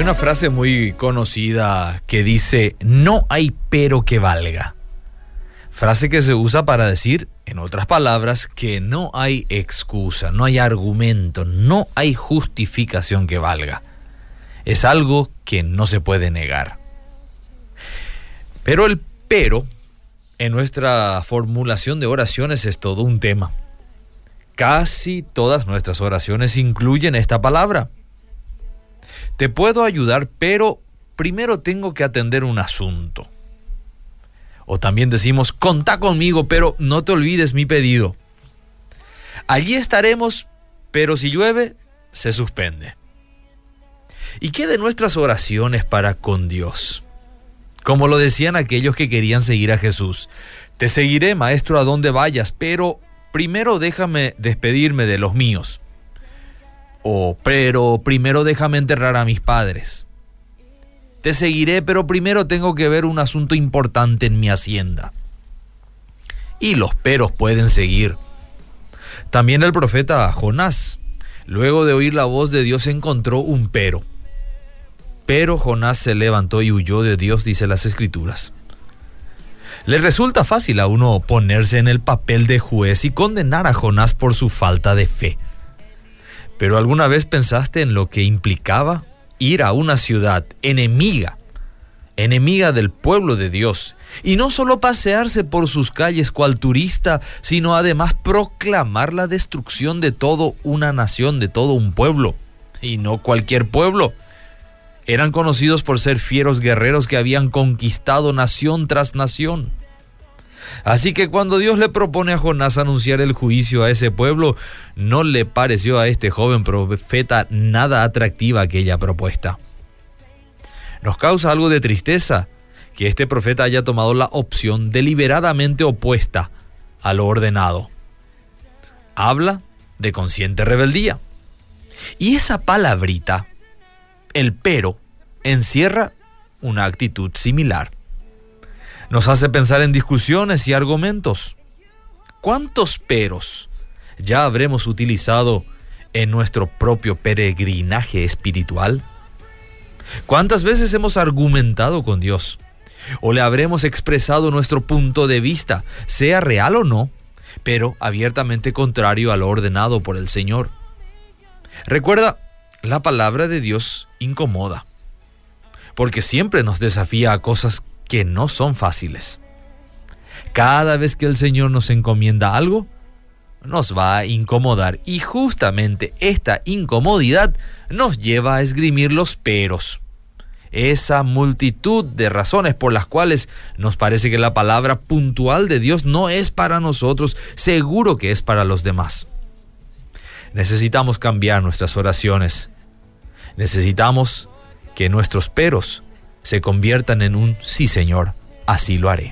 una frase muy conocida que dice, no hay pero que valga. Frase que se usa para decir, en otras palabras, que no hay excusa, no hay argumento, no hay justificación que valga. Es algo que no se puede negar. Pero el pero en nuestra formulación de oraciones es todo un tema. Casi todas nuestras oraciones incluyen esta palabra. Te puedo ayudar, pero primero tengo que atender un asunto. O también decimos, contá conmigo, pero no te olvides mi pedido. Allí estaremos, pero si llueve, se suspende. ¿Y qué de nuestras oraciones para con Dios? Como lo decían aquellos que querían seguir a Jesús. Te seguiré, maestro, a donde vayas, pero primero déjame despedirme de los míos. O, pero primero déjame enterrar a mis padres. Te seguiré, pero primero tengo que ver un asunto importante en mi hacienda. Y los peros pueden seguir. También el profeta Jonás, luego de oír la voz de Dios, encontró un pero. Pero Jonás se levantó y huyó de Dios, dice las escrituras. Le resulta fácil a uno ponerse en el papel de juez y condenar a Jonás por su falta de fe. Pero ¿alguna vez pensaste en lo que implicaba ir a una ciudad enemiga, enemiga del pueblo de Dios, y no solo pasearse por sus calles cual turista, sino además proclamar la destrucción de toda una nación, de todo un pueblo, y no cualquier pueblo? Eran conocidos por ser fieros guerreros que habían conquistado nación tras nación. Así que cuando Dios le propone a Jonás anunciar el juicio a ese pueblo, no le pareció a este joven profeta nada atractiva aquella propuesta. Nos causa algo de tristeza que este profeta haya tomado la opción deliberadamente opuesta a lo ordenado. Habla de consciente rebeldía. Y esa palabrita, el pero, encierra una actitud similar nos hace pensar en discusiones y argumentos. ¿Cuántos peros ya habremos utilizado en nuestro propio peregrinaje espiritual? ¿Cuántas veces hemos argumentado con Dios? ¿O le habremos expresado nuestro punto de vista, sea real o no, pero abiertamente contrario a lo ordenado por el Señor? Recuerda, la palabra de Dios incomoda, porque siempre nos desafía a cosas que no son fáciles. Cada vez que el Señor nos encomienda algo, nos va a incomodar y justamente esta incomodidad nos lleva a esgrimir los peros. Esa multitud de razones por las cuales nos parece que la palabra puntual de Dios no es para nosotros, seguro que es para los demás. Necesitamos cambiar nuestras oraciones. Necesitamos que nuestros peros se conviertan en un sí Señor, así lo haré.